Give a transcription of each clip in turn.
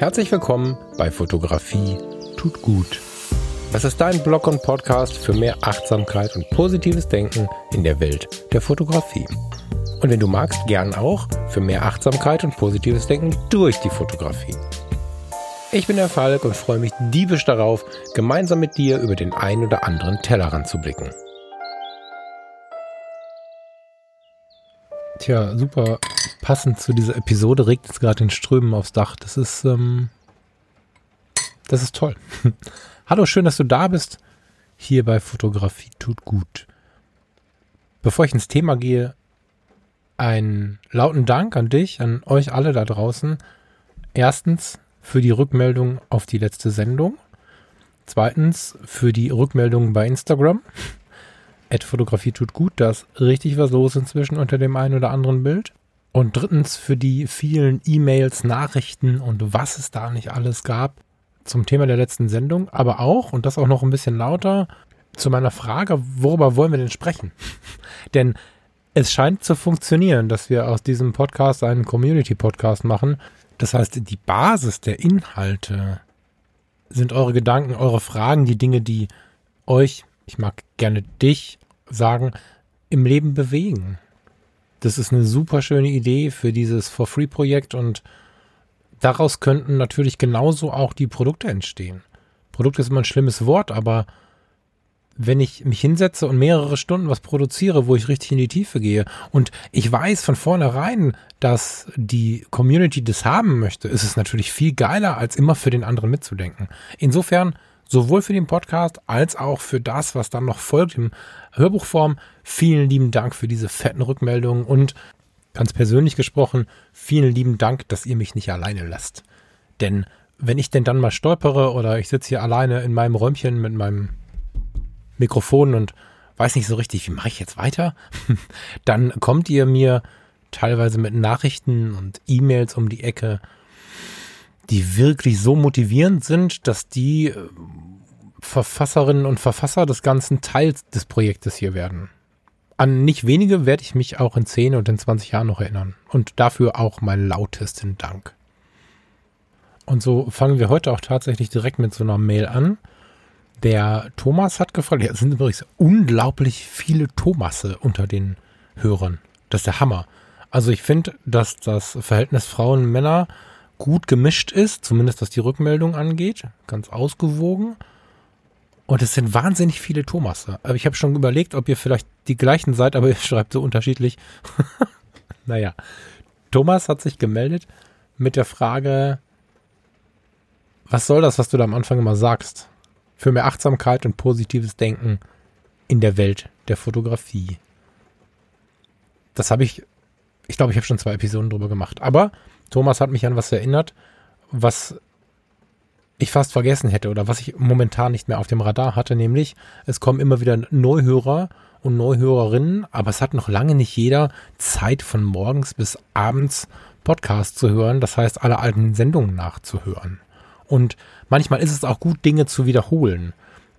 Herzlich willkommen bei Fotografie tut gut. Das ist dein Blog und Podcast für mehr Achtsamkeit und positives Denken in der Welt der Fotografie. Und wenn du magst, gern auch für mehr Achtsamkeit und positives Denken durch die Fotografie. Ich bin der Falk und freue mich diebisch darauf, gemeinsam mit dir über den ein oder anderen Tellerrand zu blicken. Tja, super passend zu dieser Episode regt es gerade den Strömen aufs Dach. Das ist, ähm, das ist toll. Hallo, schön, dass du da bist. Hier bei Fotografie tut gut. Bevor ich ins Thema gehe, einen lauten Dank an dich, an euch alle da draußen. Erstens für die Rückmeldung auf die letzte Sendung. Zweitens für die Rückmeldung bei Instagram. Fotografie tut gut, da ist richtig was los inzwischen unter dem einen oder anderen Bild. Und drittens für die vielen E-Mails, Nachrichten und was es da nicht alles gab zum Thema der letzten Sendung, aber auch, und das auch noch ein bisschen lauter, zu meiner Frage, worüber wollen wir denn sprechen? denn es scheint zu funktionieren, dass wir aus diesem Podcast einen Community-Podcast machen. Das heißt, die Basis der Inhalte sind eure Gedanken, eure Fragen, die Dinge, die euch, ich mag gerne dich sagen, im Leben bewegen. Das ist eine super schöne Idee für dieses For-Free-Projekt und daraus könnten natürlich genauso auch die Produkte entstehen. Produkt ist immer ein schlimmes Wort, aber wenn ich mich hinsetze und mehrere Stunden was produziere, wo ich richtig in die Tiefe gehe und ich weiß von vornherein, dass die Community das haben möchte, ist es natürlich viel geiler, als immer für den anderen mitzudenken. Insofern sowohl für den Podcast als auch für das, was dann noch folgt in Hörbuchform. Vielen lieben Dank für diese fetten Rückmeldungen und ganz persönlich gesprochen, vielen lieben Dank, dass ihr mich nicht alleine lasst. Denn wenn ich denn dann mal stolpere oder ich sitze hier alleine in meinem Räumchen mit meinem Mikrofon und weiß nicht so richtig, wie mache ich jetzt weiter, dann kommt ihr mir teilweise mit Nachrichten und E-Mails um die Ecke, die wirklich so motivierend sind, dass die äh, Verfasserinnen und Verfasser des ganzen Teils des Projektes hier werden. An nicht wenige werde ich mich auch in 10 und in 20 Jahren noch erinnern. Und dafür auch meinen lautesten Dank. Und so fangen wir heute auch tatsächlich direkt mit so einer Mail an. Der Thomas hat gefragt, es sind übrigens unglaublich viele Thomasse unter den Hörern. Das ist der Hammer. Also ich finde, dass das Verhältnis Frauen-Männer gut gemischt ist, zumindest was die Rückmeldung angeht, ganz ausgewogen. Und es sind wahnsinnig viele Thomasse. Aber ich habe schon überlegt, ob ihr vielleicht die gleichen seid, aber ihr schreibt so unterschiedlich. naja, Thomas hat sich gemeldet mit der Frage, was soll das, was du da am Anfang immer sagst? Für mehr Achtsamkeit und positives Denken in der Welt der Fotografie. Das habe ich, ich glaube, ich habe schon zwei Episoden drüber gemacht. Aber Thomas hat mich an was erinnert, was ich fast vergessen hätte oder was ich momentan nicht mehr auf dem Radar hatte, nämlich es kommen immer wieder Neuhörer und Neuhörerinnen, aber es hat noch lange nicht jeder Zeit von morgens bis abends Podcast zu hören, das heißt alle alten Sendungen nachzuhören. Und manchmal ist es auch gut, Dinge zu wiederholen.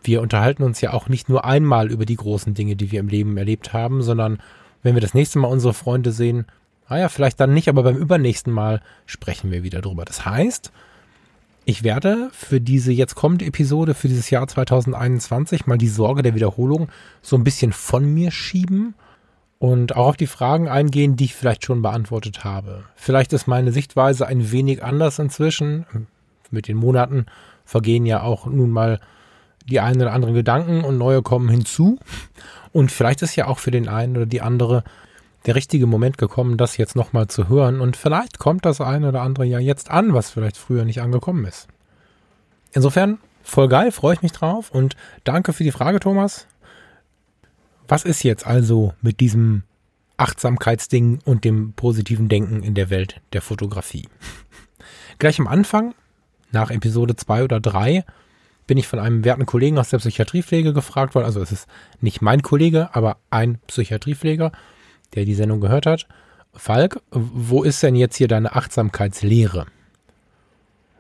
Wir unterhalten uns ja auch nicht nur einmal über die großen Dinge, die wir im Leben erlebt haben, sondern wenn wir das nächste Mal unsere Freunde sehen, Ah ja, vielleicht dann nicht, aber beim übernächsten Mal sprechen wir wieder drüber. Das heißt, ich werde für diese jetzt kommende Episode, für dieses Jahr 2021 mal die Sorge der Wiederholung so ein bisschen von mir schieben und auch auf die Fragen eingehen, die ich vielleicht schon beantwortet habe. Vielleicht ist meine Sichtweise ein wenig anders inzwischen. Mit den Monaten vergehen ja auch nun mal die einen oder anderen Gedanken und neue kommen hinzu. Und vielleicht ist ja auch für den einen oder die andere der richtige Moment gekommen, das jetzt nochmal zu hören und vielleicht kommt das eine oder andere ja jetzt an, was vielleicht früher nicht angekommen ist. Insofern, voll geil, freue ich mich drauf und danke für die Frage, Thomas. Was ist jetzt also mit diesem Achtsamkeitsding und dem positiven Denken in der Welt der Fotografie? Gleich am Anfang, nach Episode 2 oder 3, bin ich von einem werten Kollegen aus der Psychiatriepflege gefragt worden. Also es ist nicht mein Kollege, aber ein Psychiatriepfleger der die Sendung gehört hat. Falk, wo ist denn jetzt hier deine Achtsamkeitslehre?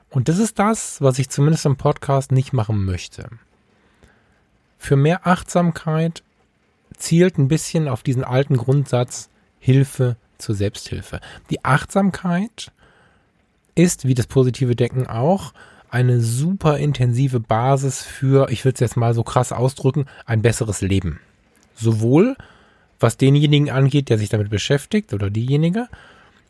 Und das ist das, was ich zumindest im Podcast nicht machen möchte. Für mehr Achtsamkeit zielt ein bisschen auf diesen alten Grundsatz Hilfe zur Selbsthilfe. Die Achtsamkeit ist, wie das positive Denken auch, eine super intensive Basis für, ich will es jetzt mal so krass ausdrücken, ein besseres Leben. Sowohl was denjenigen angeht, der sich damit beschäftigt oder diejenige,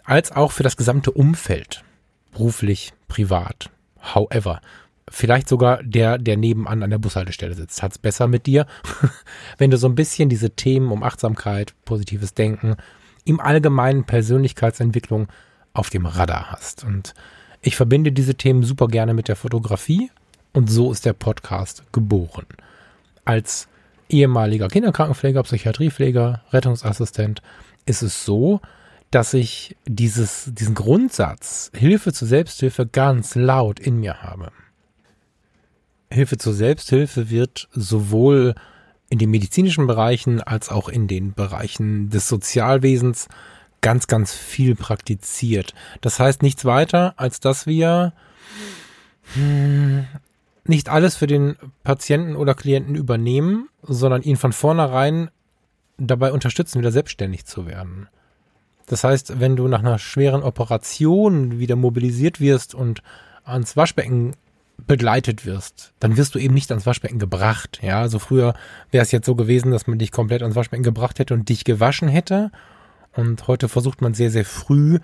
als auch für das gesamte Umfeld. Beruflich, privat, however. Vielleicht sogar der, der nebenan an der Bushaltestelle sitzt, hat's besser mit dir, wenn du so ein bisschen diese Themen um Achtsamkeit, positives Denken, im allgemeinen Persönlichkeitsentwicklung auf dem Radar hast. Und ich verbinde diese Themen super gerne mit der Fotografie und so ist der Podcast geboren. Als ehemaliger Kinderkrankenpfleger, Psychiatriepfleger, Rettungsassistent ist es so, dass ich dieses, diesen Grundsatz Hilfe zur Selbsthilfe ganz laut in mir habe. Hilfe zur Selbsthilfe wird sowohl in den medizinischen Bereichen als auch in den Bereichen des Sozialwesens ganz, ganz viel praktiziert. Das heißt nichts weiter, als dass wir hm, nicht alles für den Patienten oder Klienten übernehmen, sondern ihn von vornherein dabei unterstützen, wieder selbstständig zu werden. Das heißt, wenn du nach einer schweren Operation wieder mobilisiert wirst und ans Waschbecken begleitet wirst, dann wirst du eben nicht ans Waschbecken gebracht. Ja, also früher wäre es jetzt so gewesen, dass man dich komplett ans Waschbecken gebracht hätte und dich gewaschen hätte. Und heute versucht man sehr, sehr früh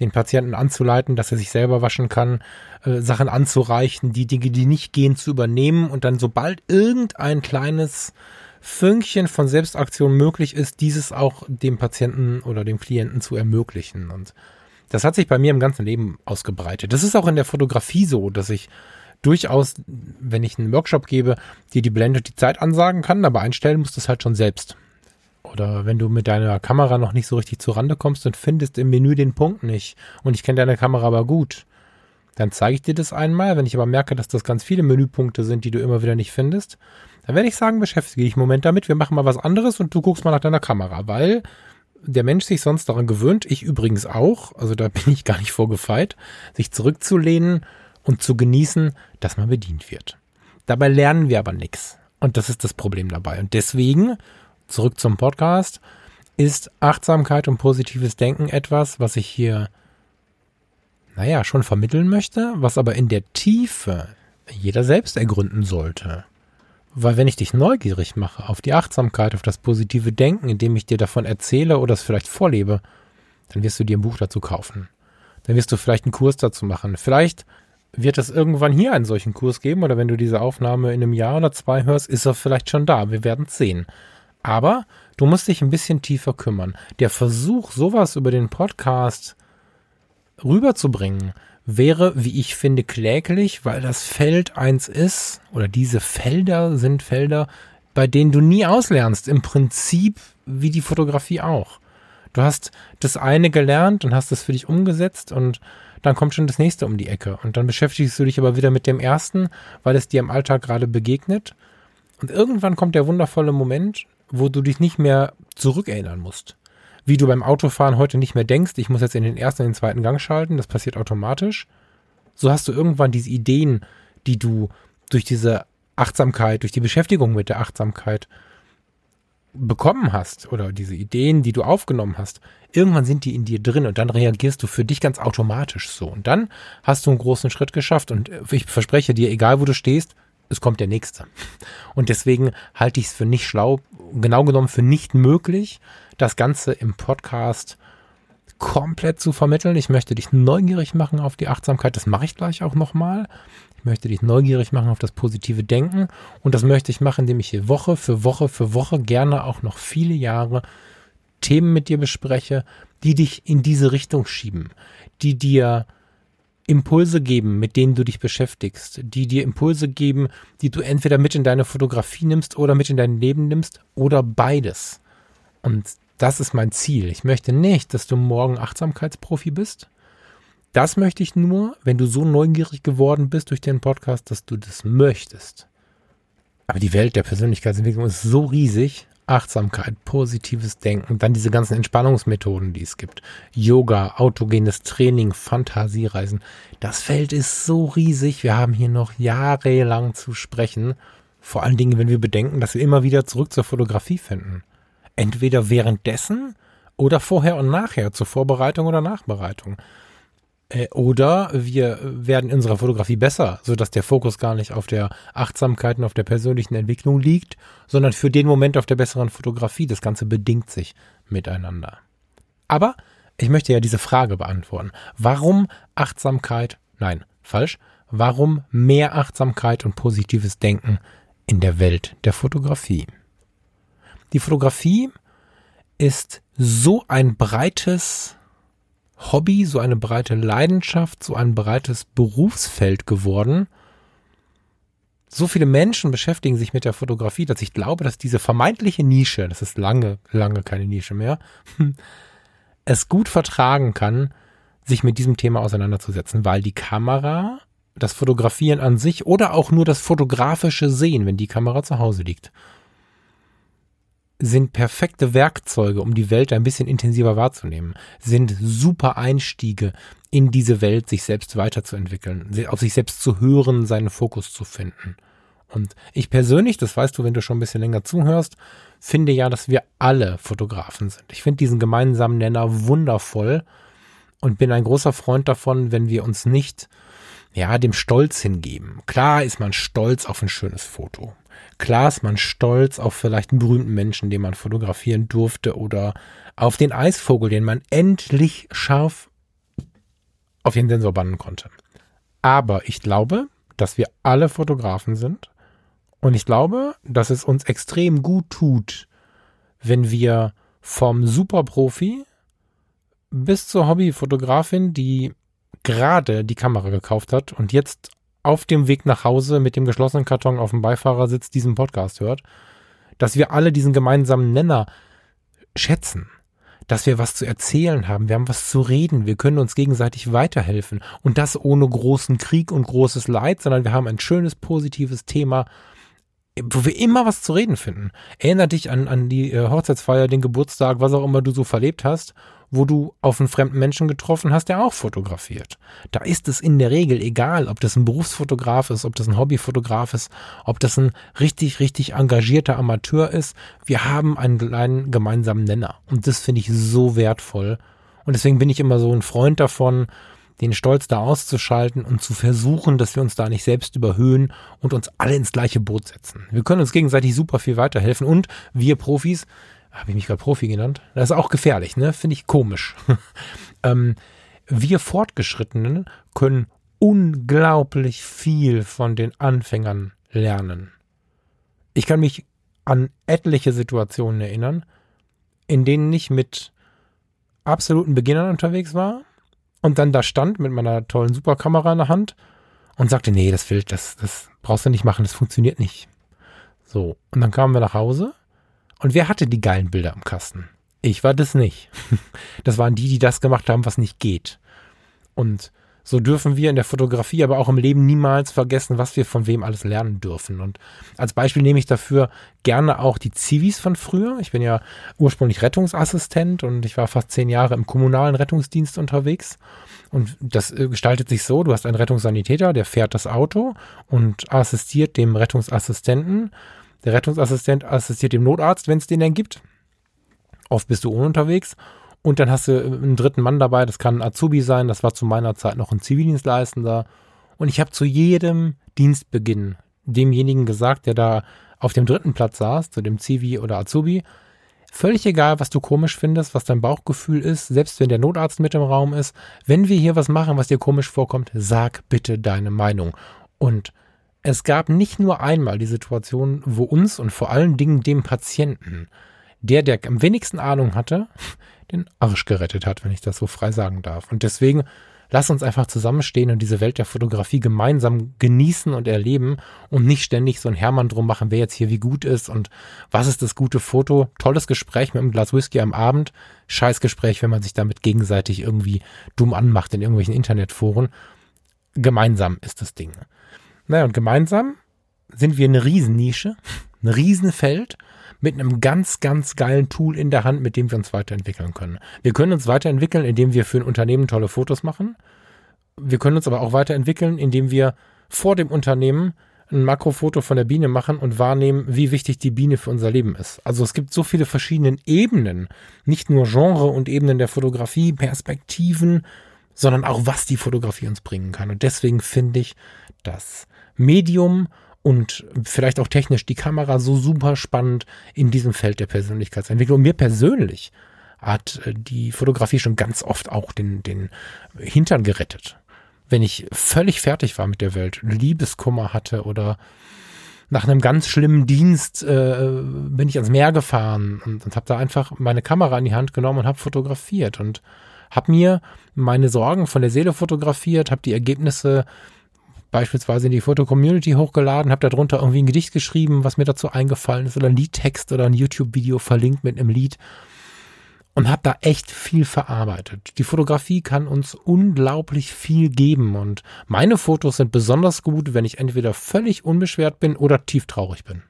den Patienten anzuleiten, dass er sich selber waschen kann, äh, Sachen anzureichen, die Dinge, die nicht gehen, zu übernehmen und dann sobald irgendein kleines Fünkchen von Selbstaktion möglich ist, dieses auch dem Patienten oder dem Klienten zu ermöglichen. Und das hat sich bei mir im ganzen Leben ausgebreitet. Das ist auch in der Fotografie so, dass ich durchaus, wenn ich einen Workshop gebe, dir die Blende die Zeit ansagen kann, aber einstellen musst du es halt schon selbst. Oder wenn du mit deiner Kamera noch nicht so richtig zur Rande kommst und findest im Menü den Punkt nicht und ich kenne deine Kamera aber gut, dann zeige ich dir das einmal. Wenn ich aber merke, dass das ganz viele Menüpunkte sind, die du immer wieder nicht findest, dann werde ich sagen, beschäftige dich im Moment damit. Wir machen mal was anderes und du guckst mal nach deiner Kamera, weil der Mensch sich sonst daran gewöhnt, ich übrigens auch, also da bin ich gar nicht vorgefeit, sich zurückzulehnen und zu genießen, dass man bedient wird. Dabei lernen wir aber nichts. Und das ist das Problem dabei. Und deswegen zurück zum Podcast, ist Achtsamkeit und positives Denken etwas, was ich hier, naja, schon vermitteln möchte, was aber in der Tiefe jeder selbst ergründen sollte. Weil wenn ich dich neugierig mache auf die Achtsamkeit, auf das positive Denken, indem ich dir davon erzähle oder es vielleicht vorlebe, dann wirst du dir ein Buch dazu kaufen. Dann wirst du vielleicht einen Kurs dazu machen. Vielleicht wird es irgendwann hier einen solchen Kurs geben oder wenn du diese Aufnahme in einem Jahr oder zwei hörst, ist er vielleicht schon da. Wir werden es sehen. Aber du musst dich ein bisschen tiefer kümmern. Der Versuch, sowas über den Podcast rüberzubringen, wäre, wie ich finde, kläglich, weil das Feld eins ist, oder diese Felder sind Felder, bei denen du nie auslernst. Im Prinzip wie die Fotografie auch. Du hast das eine gelernt und hast es für dich umgesetzt und dann kommt schon das nächste um die Ecke. Und dann beschäftigst du dich aber wieder mit dem ersten, weil es dir im Alltag gerade begegnet. Und irgendwann kommt der wundervolle Moment, wo du dich nicht mehr zurückerinnern musst. Wie du beim Autofahren heute nicht mehr denkst, ich muss jetzt in den ersten und den zweiten Gang schalten, das passiert automatisch. So hast du irgendwann diese Ideen, die du durch diese Achtsamkeit, durch die Beschäftigung mit der Achtsamkeit bekommen hast oder diese Ideen, die du aufgenommen hast, irgendwann sind die in dir drin und dann reagierst du für dich ganz automatisch so. Und dann hast du einen großen Schritt geschafft und ich verspreche dir, egal wo du stehst, es kommt der nächste. Und deswegen halte ich es für nicht schlau, genau genommen für nicht möglich, das Ganze im Podcast komplett zu vermitteln. Ich möchte dich neugierig machen auf die Achtsamkeit. Das mache ich gleich auch nochmal. Ich möchte dich neugierig machen auf das positive Denken. Und das möchte ich machen, indem ich hier Woche für Woche für Woche gerne auch noch viele Jahre Themen mit dir bespreche, die dich in diese Richtung schieben, die dir Impulse geben, mit denen du dich beschäftigst, die dir Impulse geben, die du entweder mit in deine Fotografie nimmst oder mit in dein Leben nimmst oder beides. Und das ist mein Ziel. Ich möchte nicht, dass du morgen Achtsamkeitsprofi bist. Das möchte ich nur, wenn du so neugierig geworden bist durch den Podcast, dass du das möchtest. Aber die Welt der Persönlichkeitsentwicklung ist so riesig, Achtsamkeit, positives Denken, dann diese ganzen Entspannungsmethoden, die es gibt. Yoga, autogenes Training, Fantasiereisen. Das Feld ist so riesig. Wir haben hier noch jahrelang zu sprechen. Vor allen Dingen, wenn wir bedenken, dass wir immer wieder zurück zur Fotografie finden. Entweder währenddessen oder vorher und nachher, zur Vorbereitung oder Nachbereitung. Äh, oder wir werden in unserer Fotografie besser, sodass der Fokus gar nicht auf der Achtsamkeit und auf der persönlichen Entwicklung liegt, sondern für den Moment auf der besseren Fotografie. Das Ganze bedingt sich miteinander. Aber ich möchte ja diese Frage beantworten. Warum Achtsamkeit? Nein, falsch. Warum mehr Achtsamkeit und positives Denken in der Welt der Fotografie? Die Fotografie ist so ein breites Hobby, so eine breite Leidenschaft, so ein breites Berufsfeld geworden. So viele Menschen beschäftigen sich mit der Fotografie, dass ich glaube, dass diese vermeintliche Nische, das ist lange, lange keine Nische mehr, es gut vertragen kann, sich mit diesem Thema auseinanderzusetzen, weil die Kamera, das Fotografieren an sich oder auch nur das fotografische Sehen, wenn die Kamera zu Hause liegt, sind perfekte Werkzeuge, um die Welt ein bisschen intensiver wahrzunehmen, sind super Einstiege in diese Welt, sich selbst weiterzuentwickeln, auf sich selbst zu hören, seinen Fokus zu finden. Und ich persönlich, das weißt du, wenn du schon ein bisschen länger zuhörst, finde ja, dass wir alle Fotografen sind. Ich finde diesen gemeinsamen Nenner wundervoll und bin ein großer Freund davon, wenn wir uns nicht ja, dem Stolz hingeben. Klar ist man stolz auf ein schönes Foto. Klar ist man stolz auf vielleicht einen berühmten Menschen, den man fotografieren durfte oder auf den Eisvogel, den man endlich scharf auf den Sensor bannen konnte. Aber ich glaube, dass wir alle Fotografen sind und ich glaube, dass es uns extrem gut tut, wenn wir vom Superprofi bis zur Hobbyfotografin, die gerade die Kamera gekauft hat und jetzt auf dem Weg nach Hause mit dem geschlossenen Karton auf dem Beifahrersitz diesen Podcast hört, dass wir alle diesen gemeinsamen Nenner schätzen, dass wir was zu erzählen haben, wir haben was zu reden, wir können uns gegenseitig weiterhelfen und das ohne großen Krieg und großes Leid, sondern wir haben ein schönes, positives Thema, wo wir immer was zu reden finden. Erinner dich an, an die äh, Hochzeitsfeier, den Geburtstag, was auch immer du so verlebt hast wo du auf einen fremden Menschen getroffen hast, der auch fotografiert. Da ist es in der Regel egal, ob das ein Berufsfotograf ist, ob das ein Hobbyfotograf ist, ob das ein richtig, richtig engagierter Amateur ist. Wir haben einen kleinen gemeinsamen Nenner. Und das finde ich so wertvoll. Und deswegen bin ich immer so ein Freund davon, den Stolz da auszuschalten und zu versuchen, dass wir uns da nicht selbst überhöhen und uns alle ins gleiche Boot setzen. Wir können uns gegenseitig super viel weiterhelfen und wir Profis, habe ich mich gerade Profi genannt? Das ist auch gefährlich, ne? Finde ich komisch. ähm, wir Fortgeschrittenen können unglaublich viel von den Anfängern lernen. Ich kann mich an etliche Situationen erinnern, in denen ich mit absoluten Beginnern unterwegs war und dann da stand mit meiner tollen Superkamera in der Hand und sagte, nee, das Bild, das, das brauchst du nicht machen, das funktioniert nicht. So, und dann kamen wir nach Hause und wer hatte die geilen Bilder im Kasten? Ich war das nicht. Das waren die, die das gemacht haben, was nicht geht. Und so dürfen wir in der Fotografie, aber auch im Leben niemals vergessen, was wir von wem alles lernen dürfen. Und als Beispiel nehme ich dafür gerne auch die Zivis von früher. Ich bin ja ursprünglich Rettungsassistent und ich war fast zehn Jahre im kommunalen Rettungsdienst unterwegs. Und das äh, gestaltet sich so, du hast einen Rettungssanitäter, der fährt das Auto und assistiert dem Rettungsassistenten der Rettungsassistent assistiert dem Notarzt, wenn es den denn gibt. Oft bist du unterwegs. Und dann hast du einen dritten Mann dabei, das kann ein Azubi sein, das war zu meiner Zeit noch ein Zivildienstleistender. Und ich habe zu jedem Dienstbeginn demjenigen gesagt, der da auf dem dritten Platz saß, zu dem Zivi oder Azubi, völlig egal, was du komisch findest, was dein Bauchgefühl ist, selbst wenn der Notarzt mit im Raum ist, wenn wir hier was machen, was dir komisch vorkommt, sag bitte deine Meinung. Und es gab nicht nur einmal die Situation, wo uns und vor allen Dingen dem Patienten, der, der am wenigsten Ahnung hatte, den Arsch gerettet hat, wenn ich das so frei sagen darf. Und deswegen lass uns einfach zusammenstehen und diese Welt der Fotografie gemeinsam genießen und erleben und nicht ständig so ein Hermann drum machen, wer jetzt hier wie gut ist und was ist das gute Foto. Tolles Gespräch mit einem Glas Whisky am Abend. Scheiß Gespräch, wenn man sich damit gegenseitig irgendwie dumm anmacht in irgendwelchen Internetforen. Gemeinsam ist das Ding. Naja, und gemeinsam sind wir eine Riesennische, ein Riesenfeld mit einem ganz, ganz geilen Tool in der Hand, mit dem wir uns weiterentwickeln können. Wir können uns weiterentwickeln, indem wir für ein Unternehmen tolle Fotos machen. Wir können uns aber auch weiterentwickeln, indem wir vor dem Unternehmen ein Makrofoto von der Biene machen und wahrnehmen, wie wichtig die Biene für unser Leben ist. Also es gibt so viele verschiedene Ebenen, nicht nur Genre und Ebenen der Fotografie, Perspektiven, sondern auch, was die Fotografie uns bringen kann. Und deswegen finde ich das Medium und vielleicht auch technisch die Kamera so super spannend in diesem Feld der Persönlichkeitsentwicklung. Und mir persönlich hat äh, die Fotografie schon ganz oft auch den, den Hintern gerettet. Wenn ich völlig fertig war mit der Welt, Liebeskummer hatte oder nach einem ganz schlimmen Dienst äh, bin ich ans Meer gefahren und, und habe da einfach meine Kamera in die Hand genommen und habe fotografiert und habe mir meine Sorgen von der Seele fotografiert, habe die Ergebnisse beispielsweise in die Foto-Community hochgeladen, habe darunter irgendwie ein Gedicht geschrieben, was mir dazu eingefallen ist oder ein Liedtext oder ein YouTube-Video verlinkt mit einem Lied und habe da echt viel verarbeitet. Die Fotografie kann uns unglaublich viel geben und meine Fotos sind besonders gut, wenn ich entweder völlig unbeschwert bin oder tief traurig bin.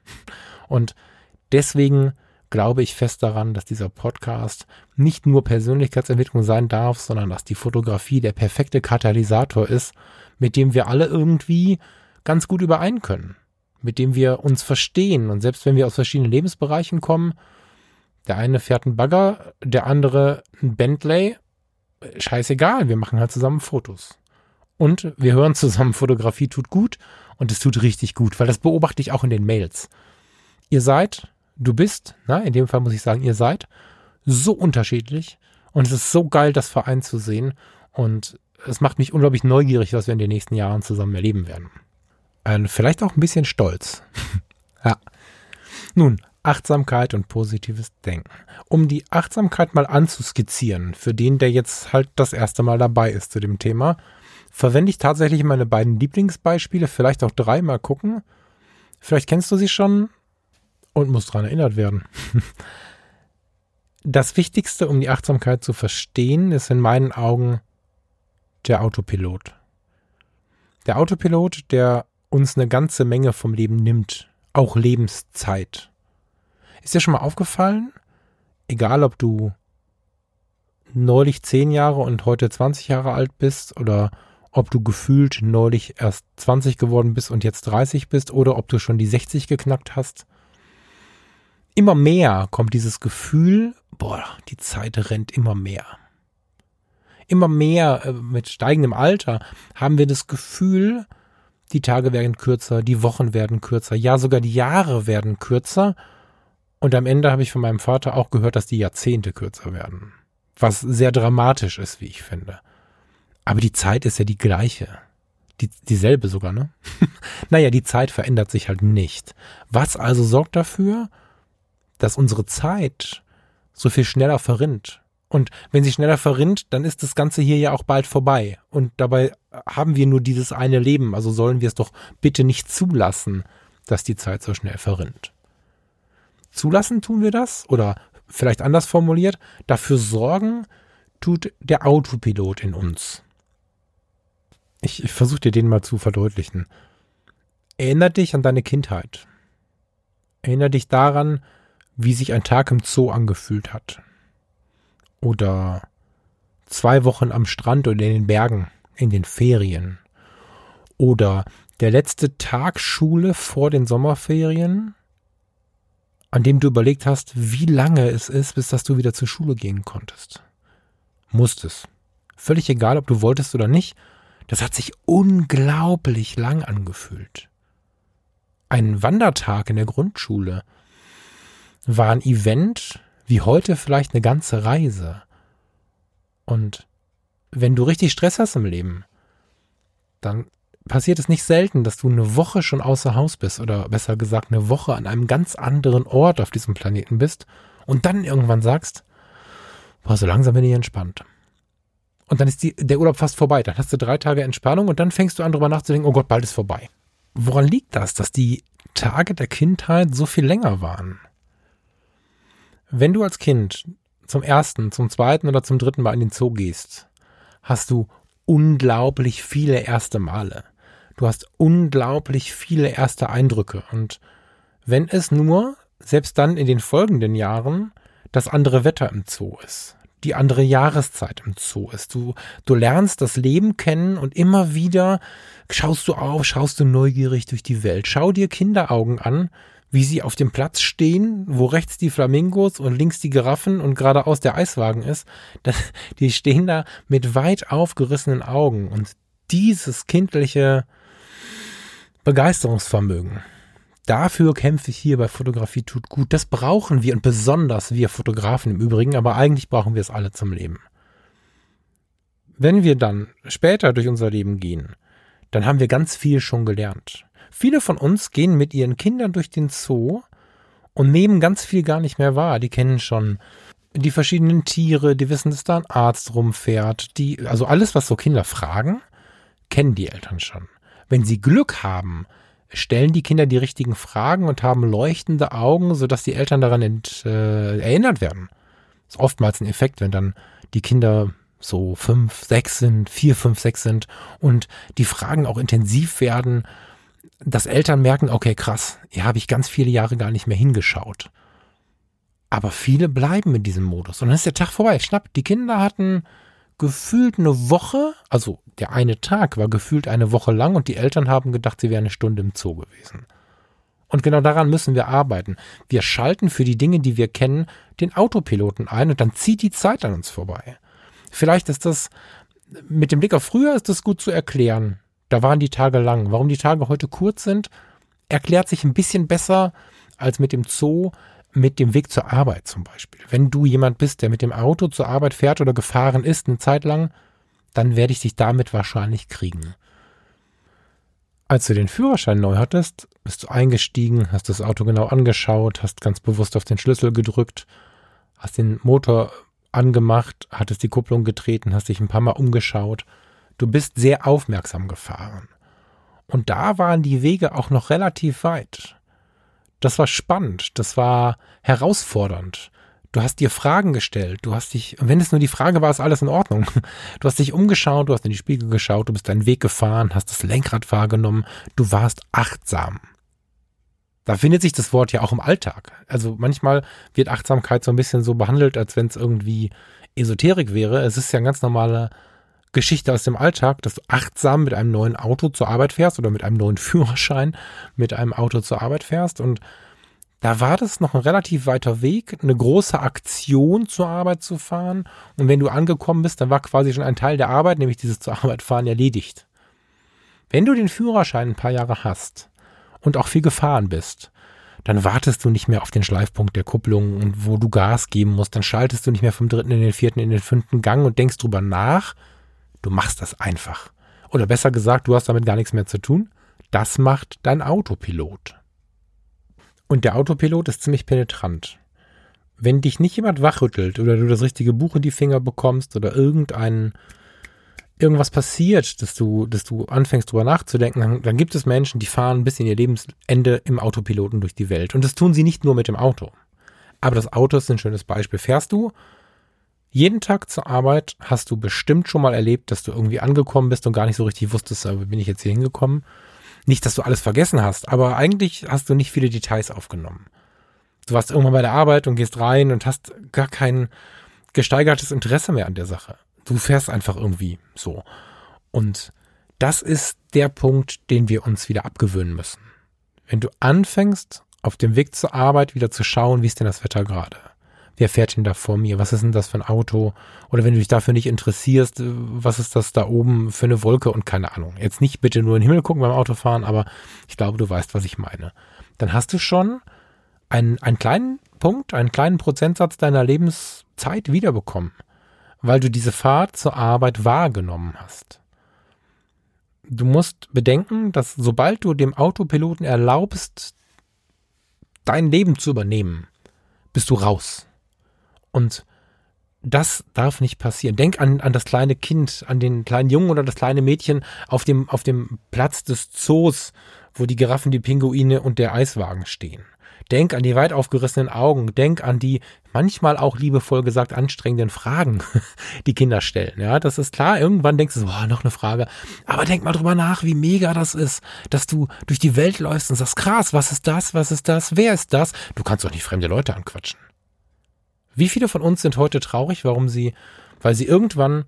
Und deswegen glaube ich fest daran, dass dieser Podcast nicht nur Persönlichkeitsentwicklung sein darf, sondern dass die Fotografie der perfekte Katalysator ist, mit dem wir alle irgendwie ganz gut überein können, mit dem wir uns verstehen und selbst wenn wir aus verschiedenen Lebensbereichen kommen, der eine fährt einen Bagger, der andere ein Bentley. Scheißegal, wir machen halt zusammen Fotos. Und wir hören zusammen, Fotografie tut gut und es tut richtig gut, weil das beobachte ich auch in den Mails. Ihr seid, du bist, na, in dem Fall muss ich sagen, ihr seid so unterschiedlich und es ist so geil, das Verein zu sehen und es macht mich unglaublich neugierig, was wir in den nächsten Jahren zusammen erleben werden. Und vielleicht auch ein bisschen stolz. ja. Nun, Achtsamkeit und positives Denken. Um die Achtsamkeit mal anzuskizzieren, für den, der jetzt halt das erste Mal dabei ist zu dem Thema, verwende ich tatsächlich meine beiden Lieblingsbeispiele, vielleicht auch drei, mal gucken. Vielleicht kennst du sie schon und musst daran erinnert werden. Das Wichtigste, um die Achtsamkeit zu verstehen, ist in meinen Augen der Autopilot. Der Autopilot, der uns eine ganze Menge vom Leben nimmt, auch Lebenszeit. Ist dir schon mal aufgefallen, egal ob du neulich 10 Jahre und heute 20 Jahre alt bist oder ob du gefühlt neulich erst 20 geworden bist und jetzt 30 bist oder ob du schon die 60 geknackt hast. Immer mehr kommt dieses Gefühl, boah, die Zeit rennt immer mehr. Immer mehr äh, mit steigendem Alter haben wir das Gefühl, die Tage werden kürzer, die Wochen werden kürzer, ja sogar die Jahre werden kürzer und am Ende habe ich von meinem Vater auch gehört, dass die Jahrzehnte kürzer werden. Was sehr dramatisch ist, wie ich finde. Aber die Zeit ist ja die gleiche. Die, dieselbe sogar, ne? naja, die Zeit verändert sich halt nicht. Was also sorgt dafür, dass unsere Zeit so viel schneller verrinnt? Und wenn sie schneller verrinnt, dann ist das Ganze hier ja auch bald vorbei. Und dabei haben wir nur dieses eine Leben. Also sollen wir es doch bitte nicht zulassen, dass die Zeit so schnell verrinnt zulassen tun wir das oder vielleicht anders formuliert, dafür sorgen tut der Autopilot in uns. Ich, ich versuche dir den mal zu verdeutlichen. Erinner dich an deine Kindheit. Erinner dich daran, wie sich ein Tag im Zoo angefühlt hat. Oder zwei Wochen am Strand oder in den Bergen, in den Ferien. Oder der letzte Tag Schule vor den Sommerferien an dem du überlegt hast, wie lange es ist, bis dass du wieder zur Schule gehen konntest. Musstest. Völlig egal, ob du wolltest oder nicht, das hat sich unglaublich lang angefühlt. Ein Wandertag in der Grundschule war ein Event wie heute vielleicht eine ganze Reise. Und wenn du richtig Stress hast im Leben, dann passiert es nicht selten, dass du eine Woche schon außer Haus bist oder besser gesagt eine Woche an einem ganz anderen Ort auf diesem Planeten bist und dann irgendwann sagst, boah, so langsam bin ich entspannt. Und dann ist die, der Urlaub fast vorbei. Dann hast du drei Tage Entspannung und dann fängst du an, darüber nachzudenken, oh Gott, bald ist vorbei. Woran liegt das, dass die Tage der Kindheit so viel länger waren? Wenn du als Kind zum ersten, zum zweiten oder zum dritten Mal in den Zoo gehst, hast du unglaublich viele erste Male. Du hast unglaublich viele erste Eindrücke. Und wenn es nur, selbst dann in den folgenden Jahren, das andere Wetter im Zoo ist, die andere Jahreszeit im Zoo ist. Du, du lernst das Leben kennen und immer wieder schaust du auf, schaust du neugierig durch die Welt. Schau dir Kinderaugen an, wie sie auf dem Platz stehen, wo rechts die Flamingos und links die Giraffen und geradeaus der Eiswagen ist. Die stehen da mit weit aufgerissenen Augen und dieses kindliche Begeisterungsvermögen. Dafür kämpfe ich hier bei Fotografie tut gut. Das brauchen wir und besonders wir Fotografen im Übrigen, aber eigentlich brauchen wir es alle zum Leben. Wenn wir dann später durch unser Leben gehen, dann haben wir ganz viel schon gelernt. Viele von uns gehen mit ihren Kindern durch den Zoo und nehmen ganz viel gar nicht mehr wahr. Die kennen schon die verschiedenen Tiere, die wissen, dass da ein Arzt rumfährt, die, also alles, was so Kinder fragen, kennen die Eltern schon. Wenn sie Glück haben, stellen die Kinder die richtigen Fragen und haben leuchtende Augen, sodass die Eltern daran ent, äh, erinnert werden. Das ist oftmals ein Effekt, wenn dann die Kinder so fünf, sechs sind, vier, fünf, sechs sind und die Fragen auch intensiv werden, dass Eltern merken, okay, krass, hier habe ich ganz viele Jahre gar nicht mehr hingeschaut. Aber viele bleiben in diesem Modus. Und dann ist der Tag vorbei. Schnapp, die Kinder hatten gefühlt eine Woche, also der eine Tag war gefühlt eine Woche lang und die Eltern haben gedacht, sie wären eine Stunde im Zoo gewesen. Und genau daran müssen wir arbeiten. Wir schalten für die Dinge, die wir kennen, den Autopiloten ein und dann zieht die Zeit an uns vorbei. Vielleicht ist das mit dem Blick auf früher ist das gut zu erklären. Da waren die Tage lang. Warum die Tage heute kurz sind, erklärt sich ein bisschen besser als mit dem Zoo, mit dem Weg zur Arbeit zum Beispiel. Wenn du jemand bist, der mit dem Auto zur Arbeit fährt oder gefahren ist eine Zeit lang, dann werde ich dich damit wahrscheinlich kriegen. Als du den Führerschein neu hattest, bist du eingestiegen, hast das Auto genau angeschaut, hast ganz bewusst auf den Schlüssel gedrückt, hast den Motor angemacht, hattest die Kupplung getreten, hast dich ein paar Mal umgeschaut. Du bist sehr aufmerksam gefahren. Und da waren die Wege auch noch relativ weit. Das war spannend, das war herausfordernd. Du hast dir Fragen gestellt, du hast dich, wenn es nur die Frage war, ist alles in Ordnung. Du hast dich umgeschaut, du hast in die Spiegel geschaut, du bist deinen Weg gefahren, hast das Lenkrad wahrgenommen, du warst achtsam. Da findet sich das Wort ja auch im Alltag. Also manchmal wird Achtsamkeit so ein bisschen so behandelt, als wenn es irgendwie Esoterik wäre. Es ist ja eine ganz normale Geschichte aus dem Alltag, dass du achtsam mit einem neuen Auto zur Arbeit fährst oder mit einem neuen Führerschein mit einem Auto zur Arbeit fährst. Und da war das noch ein relativ weiter Weg, eine große Aktion zur Arbeit zu fahren. Und wenn du angekommen bist, dann war quasi schon ein Teil der Arbeit, nämlich dieses zur Arbeit fahren, erledigt. Wenn du den Führerschein ein paar Jahre hast, und auch viel gefahren bist, dann wartest du nicht mehr auf den Schleifpunkt der Kupplung und wo du Gas geben musst, dann schaltest du nicht mehr vom dritten in den vierten in den fünften Gang und denkst drüber nach. Du machst das einfach. Oder besser gesagt, du hast damit gar nichts mehr zu tun. Das macht dein Autopilot. Und der Autopilot ist ziemlich penetrant. Wenn dich nicht jemand wachrüttelt oder du das richtige Buch in die Finger bekommst oder irgendeinen irgendwas passiert, dass du, dass du anfängst drüber nachzudenken, dann gibt es Menschen, die fahren bis in ihr Lebensende im Autopiloten durch die Welt. Und das tun sie nicht nur mit dem Auto. Aber das Auto ist ein schönes Beispiel. Fährst du jeden Tag zur Arbeit, hast du bestimmt schon mal erlebt, dass du irgendwie angekommen bist und gar nicht so richtig wusstest, wie bin ich jetzt hier hingekommen. Nicht, dass du alles vergessen hast, aber eigentlich hast du nicht viele Details aufgenommen. Du warst irgendwann bei der Arbeit und gehst rein und hast gar kein gesteigertes Interesse mehr an der Sache. Du fährst einfach irgendwie so. Und das ist der Punkt, den wir uns wieder abgewöhnen müssen. Wenn du anfängst, auf dem Weg zur Arbeit wieder zu schauen, wie ist denn das Wetter gerade? Wer fährt denn da vor mir? Was ist denn das für ein Auto? Oder wenn du dich dafür nicht interessierst, was ist das da oben für eine Wolke und keine Ahnung. Jetzt nicht bitte nur in den Himmel gucken beim Autofahren, aber ich glaube, du weißt, was ich meine. Dann hast du schon einen, einen kleinen Punkt, einen kleinen Prozentsatz deiner Lebenszeit wiederbekommen weil du diese Fahrt zur Arbeit wahrgenommen hast. Du musst bedenken, dass sobald du dem Autopiloten erlaubst, dein Leben zu übernehmen, bist du raus. Und das darf nicht passieren. Denk an, an das kleine Kind, an den kleinen Jungen oder das kleine Mädchen auf dem, auf dem Platz des Zoos, wo die Giraffen, die Pinguine und der Eiswagen stehen. Denk an die weit aufgerissenen Augen. Denk an die manchmal auch liebevoll gesagt anstrengenden Fragen, die Kinder stellen. Ja, das ist klar. Irgendwann denkst du, so, boah, noch eine Frage. Aber denk mal drüber nach, wie mega das ist, dass du durch die Welt läufst und sagst, krass, was ist das? Was ist das? Wer ist das? Du kannst doch nicht fremde Leute anquatschen. Wie viele von uns sind heute traurig, warum sie, weil sie irgendwann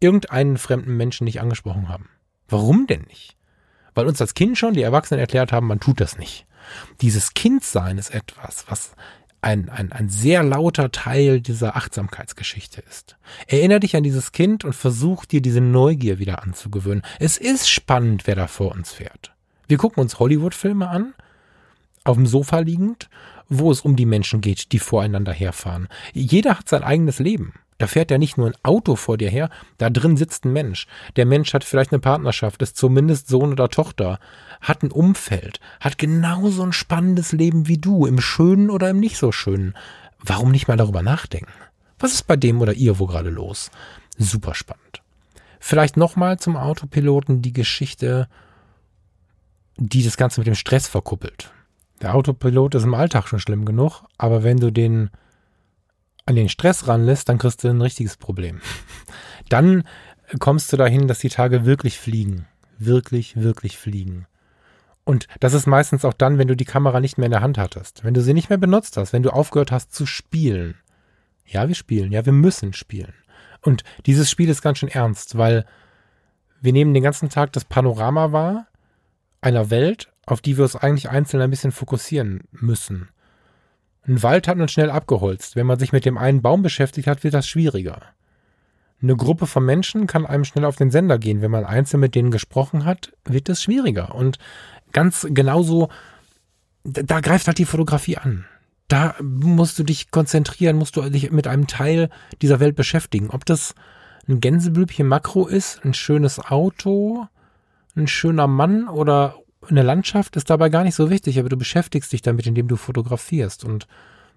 irgendeinen fremden Menschen nicht angesprochen haben? Warum denn nicht? Weil uns als Kind schon die Erwachsenen erklärt haben, man tut das nicht. Dieses Kindsein ist etwas, was ein, ein, ein sehr lauter Teil dieser Achtsamkeitsgeschichte ist. Erinner dich an dieses Kind und versuch dir diese Neugier wieder anzugewöhnen. Es ist spannend, wer da vor uns fährt. Wir gucken uns Hollywood-Filme an, auf dem Sofa liegend, wo es um die Menschen geht, die voreinander herfahren. Jeder hat sein eigenes Leben. Da fährt ja nicht nur ein Auto vor dir her, da drin sitzt ein Mensch. Der Mensch hat vielleicht eine Partnerschaft, ist zumindest Sohn oder Tochter, hat ein Umfeld, hat genauso ein spannendes Leben wie du, im schönen oder im nicht so schönen. Warum nicht mal darüber nachdenken? Was ist bei dem oder ihr wo gerade los? Super spannend. Vielleicht nochmal zum Autopiloten die Geschichte, die das Ganze mit dem Stress verkuppelt. Der Autopilot ist im Alltag schon schlimm genug, aber wenn du den an den Stress ranlässt, dann kriegst du ein richtiges Problem. Dann kommst du dahin, dass die Tage wirklich fliegen. Wirklich, wirklich fliegen. Und das ist meistens auch dann, wenn du die Kamera nicht mehr in der Hand hattest. Wenn du sie nicht mehr benutzt hast, wenn du aufgehört hast zu spielen. Ja, wir spielen. Ja, wir müssen spielen. Und dieses Spiel ist ganz schön ernst, weil wir nehmen den ganzen Tag das Panorama wahr einer Welt, auf die wir uns eigentlich einzeln ein bisschen fokussieren müssen. Ein Wald hat man schnell abgeholzt. Wenn man sich mit dem einen Baum beschäftigt hat, wird das schwieriger. Eine Gruppe von Menschen kann einem schnell auf den Sender gehen. Wenn man einzeln mit denen gesprochen hat, wird es schwieriger. Und ganz genauso, da, greift halt die Fotografie an. Da musst du dich konzentrieren, musst du dich mit einem Teil dieser Welt beschäftigen. Ob das ein Gänseblümchen Makro ist, ein schönes Auto, ein schöner Mann oder eine Landschaft ist dabei gar nicht so wichtig, aber du beschäftigst dich damit, indem du fotografierst. Und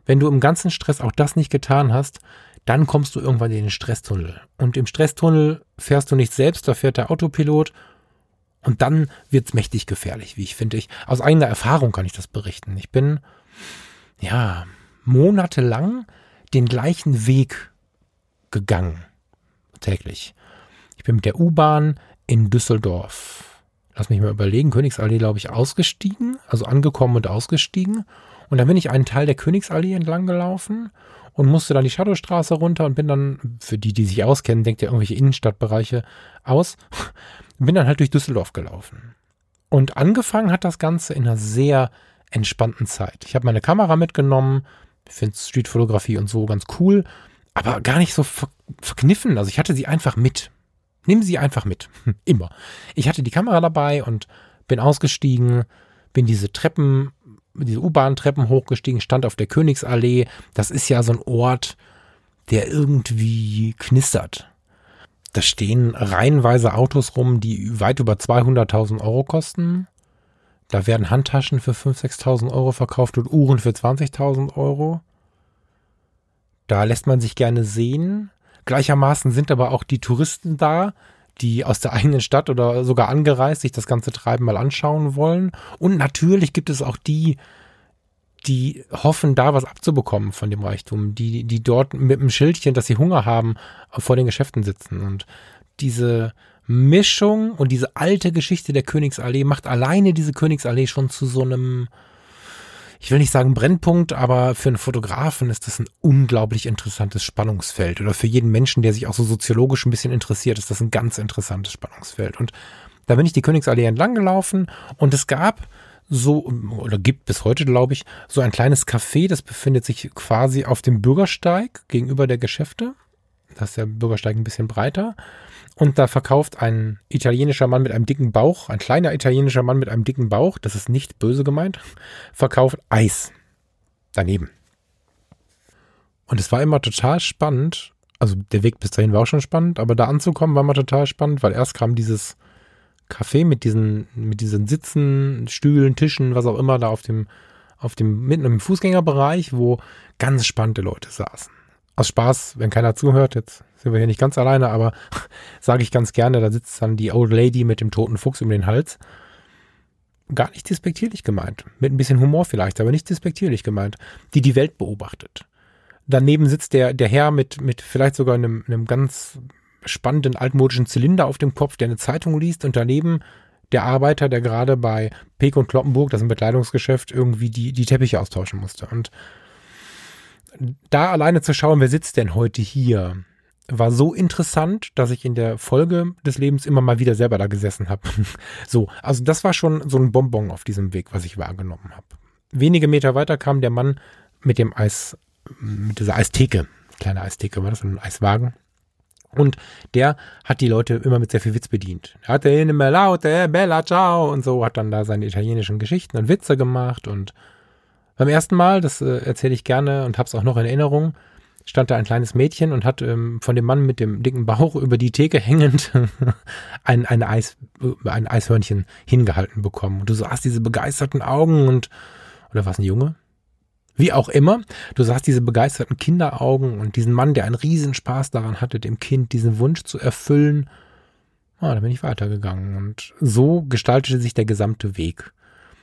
wenn du im ganzen Stress auch das nicht getan hast, dann kommst du irgendwann in den Stresstunnel. Und im Stresstunnel fährst du nicht selbst, da fährt der Autopilot. Und dann wird's mächtig gefährlich, wie ich finde. Ich, aus eigener Erfahrung kann ich das berichten. Ich bin, ja, monatelang den gleichen Weg gegangen. Täglich. Ich bin mit der U-Bahn in Düsseldorf lass mich mal überlegen, Königsallee, glaube ich, ausgestiegen, also angekommen und ausgestiegen. Und dann bin ich einen Teil der Königsallee entlang gelaufen und musste dann die Shadowstraße runter und bin dann, für die, die sich auskennen, denkt ja irgendwelche Innenstadtbereiche aus, bin dann halt durch Düsseldorf gelaufen. Und angefangen hat das Ganze in einer sehr entspannten Zeit. Ich habe meine Kamera mitgenommen, ich finde Streetfotografie und so ganz cool, aber gar nicht so verkniffen. Also ich hatte sie einfach mit. Nimm sie einfach mit. Immer. Ich hatte die Kamera dabei und bin ausgestiegen, bin diese Treppen, diese U-Bahn-Treppen hochgestiegen, stand auf der Königsallee. Das ist ja so ein Ort, der irgendwie knistert. Da stehen reihenweise Autos rum, die weit über 200.000 Euro kosten. Da werden Handtaschen für 5.000, 6.000 Euro verkauft und Uhren für 20.000 Euro. Da lässt man sich gerne sehen. Gleichermaßen sind aber auch die Touristen da, die aus der eigenen Stadt oder sogar angereist sich das ganze Treiben mal anschauen wollen. Und natürlich gibt es auch die, die hoffen, da was abzubekommen von dem Reichtum, die, die dort mit einem Schildchen, dass sie Hunger haben, vor den Geschäften sitzen. Und diese Mischung und diese alte Geschichte der Königsallee macht alleine diese Königsallee schon zu so einem, ich will nicht sagen Brennpunkt, aber für einen Fotografen ist das ein unglaublich interessantes Spannungsfeld. Oder für jeden Menschen, der sich auch so soziologisch ein bisschen interessiert, ist das ein ganz interessantes Spannungsfeld. Und da bin ich die Königsallee entlang gelaufen und es gab so, oder gibt bis heute, glaube ich, so ein kleines Café, das befindet sich quasi auf dem Bürgersteig gegenüber der Geschäfte. Da ist der Bürgersteig ein bisschen breiter. Und da verkauft ein italienischer Mann mit einem dicken Bauch, ein kleiner italienischer Mann mit einem dicken Bauch, das ist nicht böse gemeint, verkauft Eis. Daneben. Und es war immer total spannend. Also der Weg bis dahin war auch schon spannend, aber da anzukommen war immer total spannend, weil erst kam dieses Café mit diesen, mit diesen Sitzen, Stühlen, Tischen, was auch immer, da auf dem, auf dem, mitten im Fußgängerbereich, wo ganz spannende Leute saßen. Aus Spaß, wenn keiner zuhört, jetzt sind wir hier nicht ganz alleine, aber sage ich ganz gerne, da sitzt dann die Old Lady mit dem toten Fuchs um den Hals. Gar nicht despektierlich gemeint. Mit ein bisschen Humor vielleicht, aber nicht despektierlich gemeint. Die die Welt beobachtet. Daneben sitzt der, der Herr mit, mit vielleicht sogar einem, einem ganz spannenden altmodischen Zylinder auf dem Kopf, der eine Zeitung liest und daneben der Arbeiter, der gerade bei Peek und Kloppenburg, das ist ein Bekleidungsgeschäft, irgendwie die, die Teppiche austauschen musste. Und da alleine zu schauen, wer sitzt denn heute hier? war so interessant, dass ich in der Folge des Lebens immer mal wieder selber da gesessen habe. so, also das war schon so ein Bonbon auf diesem Weg, was ich wahrgenommen habe. wenige Meter weiter kam der Mann mit dem Eis, mit dieser Eistheke, kleine Eistheke war das, ein Eiswagen. Und der hat die Leute immer mit sehr viel Witz bedient. Er hatte eine Melaute, Bella Ciao und so, hat dann da seine italienischen Geschichten und Witze gemacht. Und beim ersten Mal, das äh, erzähle ich gerne und habe es auch noch in Erinnerung, stand da ein kleines Mädchen und hat ähm, von dem Mann mit dem dicken Bauch über die Theke hängend ein, ein, Eis, ein Eishörnchen hingehalten bekommen. Und du sahst diese begeisterten Augen und, oder was ein Junge? Wie auch immer, du sahst diese begeisterten Kinderaugen und diesen Mann, der einen Riesenspaß daran hatte, dem Kind diesen Wunsch zu erfüllen. Ah, da bin ich weitergegangen und so gestaltete sich der gesamte Weg.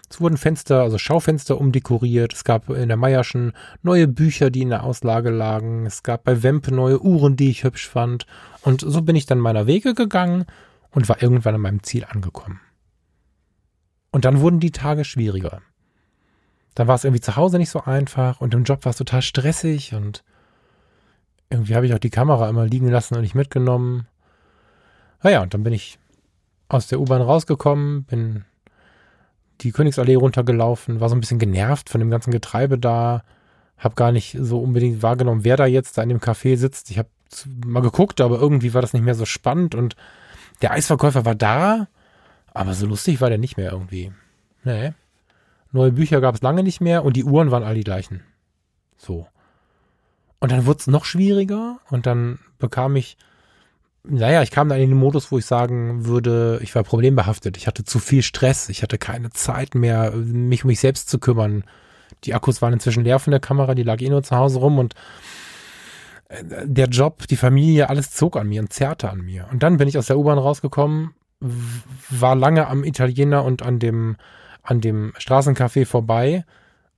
Es wurden Fenster, also Schaufenster umdekoriert. Es gab in der Meierschen neue Bücher, die in der Auslage lagen. Es gab bei Wempe neue Uhren, die ich hübsch fand. Und so bin ich dann meiner Wege gegangen und war irgendwann an meinem Ziel angekommen. Und dann wurden die Tage schwieriger. Dann war es irgendwie zu Hause nicht so einfach und im Job war es total stressig und irgendwie habe ich auch die Kamera immer liegen lassen und nicht mitgenommen. Naja, und dann bin ich aus der U-Bahn rausgekommen, bin die Königsallee runtergelaufen, war so ein bisschen genervt von dem ganzen Getreibe da, habe gar nicht so unbedingt wahrgenommen, wer da jetzt da in dem Café sitzt. Ich habe mal geguckt, aber irgendwie war das nicht mehr so spannend und der Eisverkäufer war da, aber so lustig war der nicht mehr irgendwie. Nee. Neue Bücher gab es lange nicht mehr und die Uhren waren all die gleichen. So. Und dann wurde es noch schwieriger und dann bekam ich, naja, ich kam dann in den Modus, wo ich sagen würde, ich war problembehaftet. Ich hatte zu viel Stress. Ich hatte keine Zeit mehr, mich um mich selbst zu kümmern. Die Akkus waren inzwischen leer von der Kamera, die lag eh nur zu Hause rum und äh, der Job, die Familie, alles zog an mir und zerrte an mir. Und dann bin ich aus der U-Bahn rausgekommen, war lange am Italiener und an dem an dem Straßencafé vorbei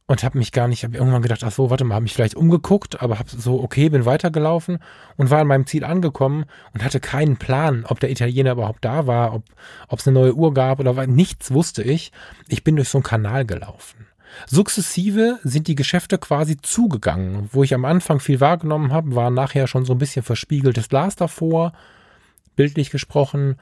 und habe mich gar nicht, habe irgendwann gedacht, ach so, warte mal, habe mich vielleicht umgeguckt, aber habe so, okay, bin weitergelaufen und war an meinem Ziel angekommen und hatte keinen Plan, ob der Italiener überhaupt da war, ob es eine neue Uhr gab oder nichts wusste ich. Ich bin durch so einen Kanal gelaufen. Sukzessive sind die Geschäfte quasi zugegangen. Wo ich am Anfang viel wahrgenommen habe, war nachher schon so ein bisschen verspiegeltes Glas davor, bildlich gesprochen.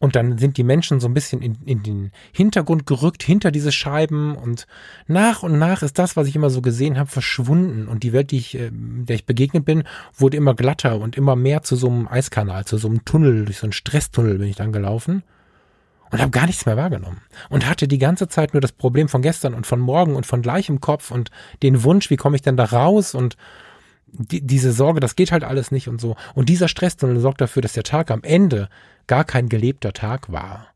Und dann sind die Menschen so ein bisschen in, in den Hintergrund gerückt, hinter diese Scheiben. Und nach und nach ist das, was ich immer so gesehen habe, verschwunden. Und die Welt, die ich, äh, der ich begegnet bin, wurde immer glatter und immer mehr zu so einem Eiskanal, zu so einem Tunnel, durch so einen Stresstunnel bin ich dann gelaufen. Und habe gar nichts mehr wahrgenommen. Und hatte die ganze Zeit nur das Problem von gestern und von morgen und von gleich im Kopf und den Wunsch, wie komme ich denn da raus und die, diese Sorge, das geht halt alles nicht und so. Und dieser Stresstunnel sorgt dafür, dass der Tag am Ende gar kein gelebter Tag war.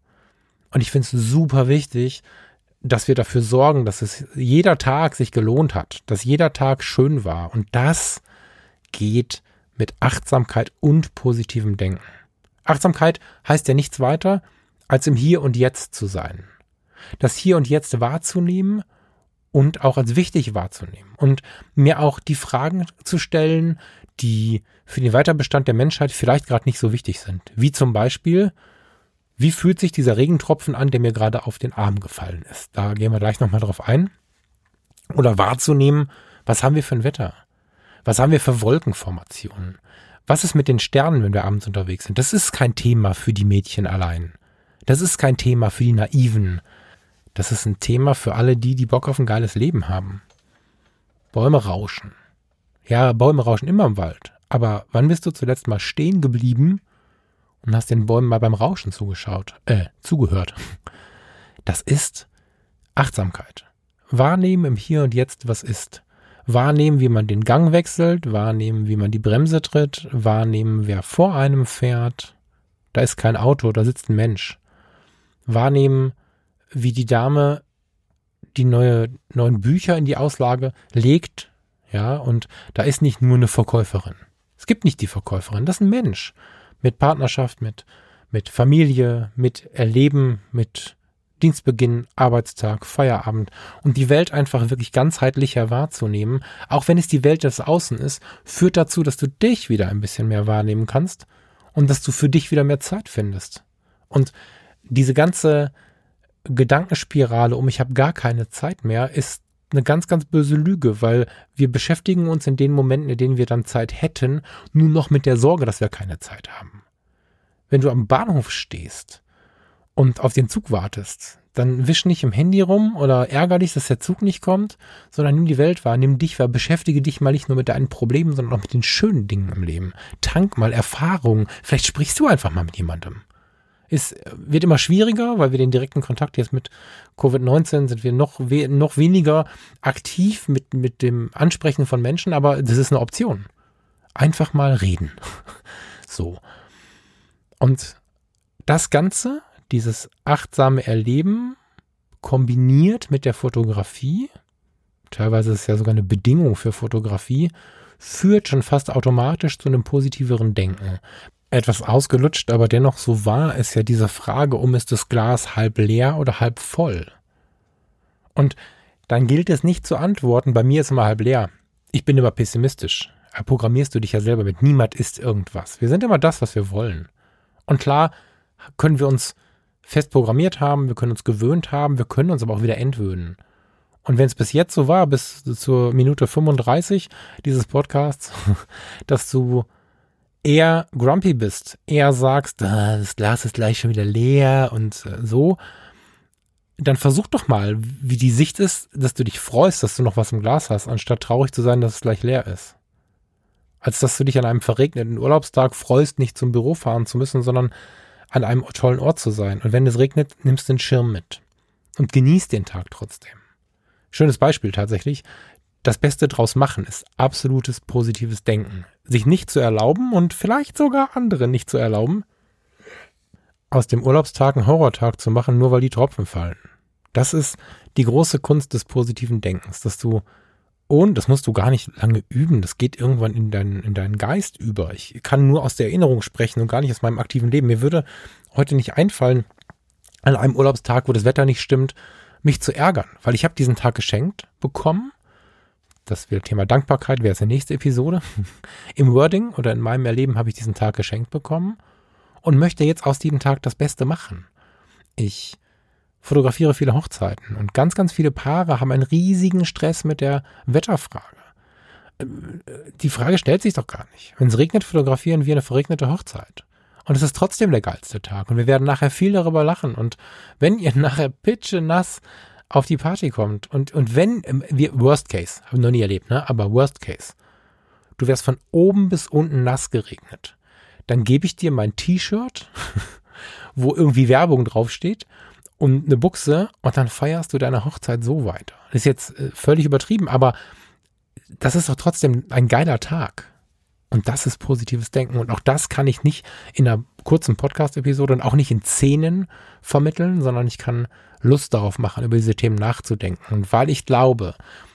Und ich finde es super wichtig, dass wir dafür sorgen, dass es jeder Tag sich gelohnt hat, dass jeder Tag schön war. Und das geht mit Achtsamkeit und positivem Denken. Achtsamkeit heißt ja nichts weiter, als im Hier und Jetzt zu sein. Das Hier und Jetzt wahrzunehmen und auch als wichtig wahrzunehmen. Und mir auch die Fragen zu stellen, die für den Weiterbestand der Menschheit vielleicht gerade nicht so wichtig sind. Wie zum Beispiel, wie fühlt sich dieser Regentropfen an, der mir gerade auf den Arm gefallen ist? Da gehen wir gleich nochmal drauf ein. Oder wahrzunehmen, was haben wir für ein Wetter? Was haben wir für Wolkenformationen? Was ist mit den Sternen, wenn wir abends unterwegs sind? Das ist kein Thema für die Mädchen allein. Das ist kein Thema für die Naiven. Das ist ein Thema für alle die, die Bock auf ein geiles Leben haben. Bäume rauschen. Ja, Bäume rauschen immer im Wald. Aber wann bist du zuletzt mal stehen geblieben und hast den Bäumen mal beim Rauschen zugeschaut, äh, zugehört? Das ist Achtsamkeit. Wahrnehmen im Hier und Jetzt, was ist. Wahrnehmen, wie man den Gang wechselt, wahrnehmen, wie man die Bremse tritt, wahrnehmen, wer vor einem fährt. Da ist kein Auto, da sitzt ein Mensch. Wahrnehmen, wie die Dame die neue, neuen Bücher in die Auslage legt ja, und da ist nicht nur eine Verkäuferin. Es gibt nicht die Verkäuferin, das ist ein Mensch. Mit Partnerschaft, mit, mit Familie, mit Erleben, mit Dienstbeginn, Arbeitstag, Feierabend und die Welt einfach wirklich ganzheitlicher wahrzunehmen, auch wenn es die Welt des Außen ist, führt dazu, dass du dich wieder ein bisschen mehr wahrnehmen kannst und dass du für dich wieder mehr Zeit findest. Und diese ganze Gedankenspirale um ich habe gar keine Zeit mehr ist eine ganz, ganz böse Lüge, weil wir beschäftigen uns in den Momenten, in denen wir dann Zeit hätten, nur noch mit der Sorge, dass wir keine Zeit haben. Wenn du am Bahnhof stehst und auf den Zug wartest, dann wisch nicht im Handy rum oder ärger dich, dass der Zug nicht kommt, sondern nimm die Welt wahr, nimm dich wahr, beschäftige dich mal nicht nur mit deinen Problemen, sondern auch mit den schönen Dingen im Leben. Tank mal Erfahrung. Vielleicht sprichst du einfach mal mit jemandem. Es wird immer schwieriger, weil wir den direkten Kontakt jetzt mit Covid-19 sind wir noch, we noch weniger aktiv mit, mit dem Ansprechen von Menschen, aber das ist eine Option. Einfach mal reden. so. Und das Ganze dieses achtsame Erleben kombiniert mit der Fotografie, teilweise ist es ja sogar eine Bedingung für Fotografie, führt schon fast automatisch zu einem positiveren Denken. Etwas ausgelutscht, aber dennoch so wahr ist ja diese Frage um, ist das Glas halb leer oder halb voll? Und dann gilt es nicht zu antworten, bei mir ist immer halb leer. Ich bin immer pessimistisch. Da programmierst du dich ja selber mit. Niemand ist irgendwas. Wir sind immer das, was wir wollen. Und klar können wir uns fest programmiert haben, wir können uns gewöhnt haben, wir können uns aber auch wieder entwöhnen. Und wenn es bis jetzt so war, bis zur Minute 35 dieses Podcasts, dass du eher grumpy bist, eher sagst, ah, das Glas ist gleich schon wieder leer und äh, so, dann versuch doch mal, wie die Sicht ist, dass du dich freust, dass du noch was im Glas hast, anstatt traurig zu sein, dass es gleich leer ist. Als dass du dich an einem verregneten Urlaubstag freust, nicht zum Büro fahren zu müssen, sondern an einem tollen Ort zu sein. Und wenn es regnet, nimmst den Schirm mit und genießt den Tag trotzdem. Schönes Beispiel tatsächlich. Das Beste draus machen ist absolutes positives Denken. Sich nicht zu erlauben und vielleicht sogar andere nicht zu erlauben, aus dem Urlaubstag einen Horrortag zu machen, nur weil die Tropfen fallen. Das ist die große Kunst des positiven Denkens, dass du und das musst du gar nicht lange üben. Das geht irgendwann in, dein, in deinen Geist über. Ich kann nur aus der Erinnerung sprechen und gar nicht aus meinem aktiven Leben. Mir würde heute nicht einfallen, an einem Urlaubstag, wo das Wetter nicht stimmt, mich zu ärgern, weil ich habe diesen Tag geschenkt bekommen. Das wäre Thema Dankbarkeit, wäre es die nächste Episode. Im Wording oder in meinem Erleben habe ich diesen Tag geschenkt bekommen und möchte jetzt aus diesem Tag das Beste machen. Ich fotografiere viele Hochzeiten und ganz, ganz viele Paare haben einen riesigen Stress mit der Wetterfrage. Ähm, die Frage stellt sich doch gar nicht. Wenn es regnet, fotografieren wir eine verregnete Hochzeit. Und es ist trotzdem der geilste Tag. Und wir werden nachher viel darüber lachen. Und wenn ihr nachher pitche nass auf die Party kommt und, und wenn, ähm, wir, Worst Case, habe ich noch nie erlebt, ne? aber Worst Case, du wärst von oben bis unten nass geregnet, dann gebe ich dir mein T-Shirt, wo irgendwie Werbung draufsteht und eine Buchse und dann feierst du deine Hochzeit so weiter. Das ist jetzt äh, völlig übertrieben, aber das ist doch trotzdem ein geiler Tag. Und das ist positives Denken. Und auch das kann ich nicht in einer kurzen Podcast-Episode und auch nicht in Szenen vermitteln, sondern ich kann Lust darauf machen, über diese Themen nachzudenken. Und weil ich glaube,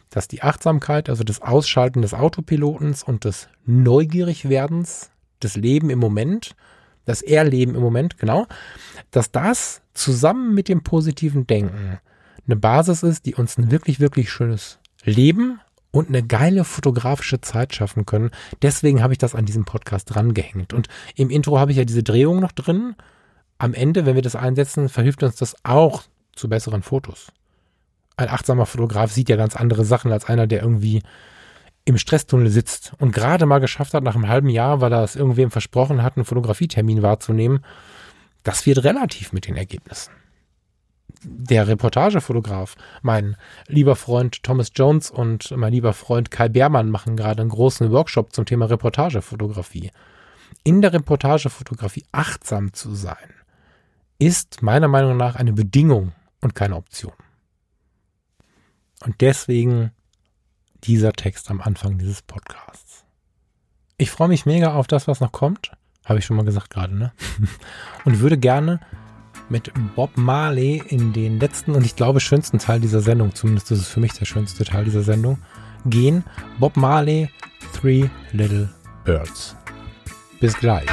dass die Achtsamkeit, also das Ausschalten des Autopilotens und des Neugierigwerdens, des Leben im Moment, das Erleben im Moment, genau, dass das zusammen mit dem positiven Denken eine Basis ist, die uns ein wirklich, wirklich schönes Leben und eine geile fotografische Zeit schaffen können. Deswegen habe ich das an diesem Podcast drangehängt. Und im Intro habe ich ja diese Drehung noch drin. Am Ende, wenn wir das einsetzen, verhilft uns das auch zu besseren Fotos. Ein achtsamer Fotograf sieht ja ganz andere Sachen als einer, der irgendwie im Stresstunnel sitzt und gerade mal geschafft hat, nach einem halben Jahr, weil er es irgendwem versprochen hat, einen Fotografietermin wahrzunehmen, das wird relativ mit den Ergebnissen. Der Reportagefotograf, mein lieber Freund Thomas Jones und mein lieber Freund Kai Beermann machen gerade einen großen Workshop zum Thema Reportagefotografie. In der Reportagefotografie achtsam zu sein, ist meiner Meinung nach eine Bedingung und keine Option. Und deswegen dieser Text am Anfang dieses Podcasts. Ich freue mich mega auf das, was noch kommt. Habe ich schon mal gesagt gerade, ne? Und würde gerne mit Bob Marley in den letzten und ich glaube schönsten Teil dieser Sendung, zumindest ist es für mich der schönste Teil dieser Sendung, gehen. Bob Marley, Three Little Birds. Bis gleich.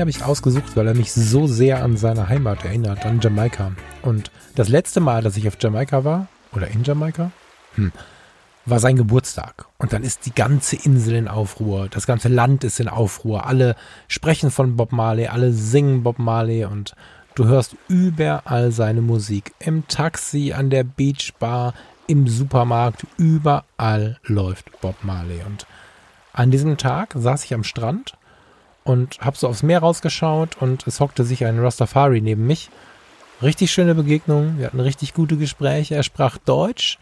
Habe ich ausgesucht, weil er mich so sehr an seine Heimat erinnert, an Jamaika. Und das letzte Mal, dass ich auf Jamaika war, oder in Jamaika, hm, war sein Geburtstag. Und dann ist die ganze Insel in Aufruhr, das ganze Land ist in Aufruhr. Alle sprechen von Bob Marley, alle singen Bob Marley und du hörst überall seine Musik. Im Taxi, an der Beachbar, im Supermarkt, überall läuft Bob Marley. Und an diesem Tag saß ich am Strand und habe so aufs Meer rausgeschaut und es hockte sich ein Rastafari neben mich. Richtig schöne Begegnung, wir hatten richtig gute Gespräche. Er sprach Deutsch,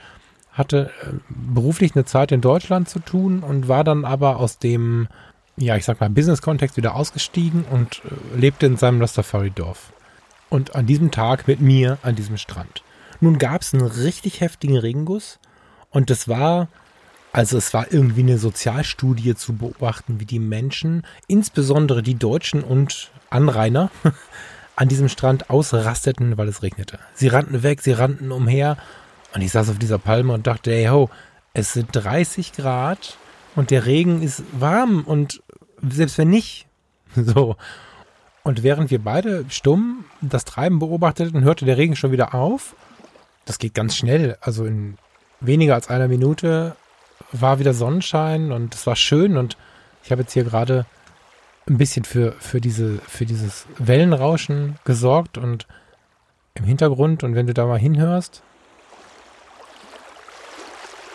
hatte äh, beruflich eine Zeit in Deutschland zu tun und war dann aber aus dem, ja, ich sag mal, Business-Kontext wieder ausgestiegen und äh, lebte in seinem Rastafari-Dorf. Und an diesem Tag mit mir an diesem Strand. Nun gab es einen richtig heftigen Regenguss und das war also es war irgendwie eine Sozialstudie zu beobachten, wie die Menschen, insbesondere die Deutschen und Anrainer, an diesem Strand ausrasteten, weil es regnete. Sie rannten weg, sie rannten umher und ich saß auf dieser Palme und dachte, hey ho, es sind 30 Grad und der Regen ist warm und selbst wenn nicht, so. Und während wir beide stumm das Treiben beobachteten, hörte der Regen schon wieder auf. Das geht ganz schnell, also in weniger als einer Minute war wieder Sonnenschein und es war schön und ich habe jetzt hier gerade ein bisschen für, für, diese, für dieses Wellenrauschen gesorgt und im Hintergrund und wenn du da mal hinhörst,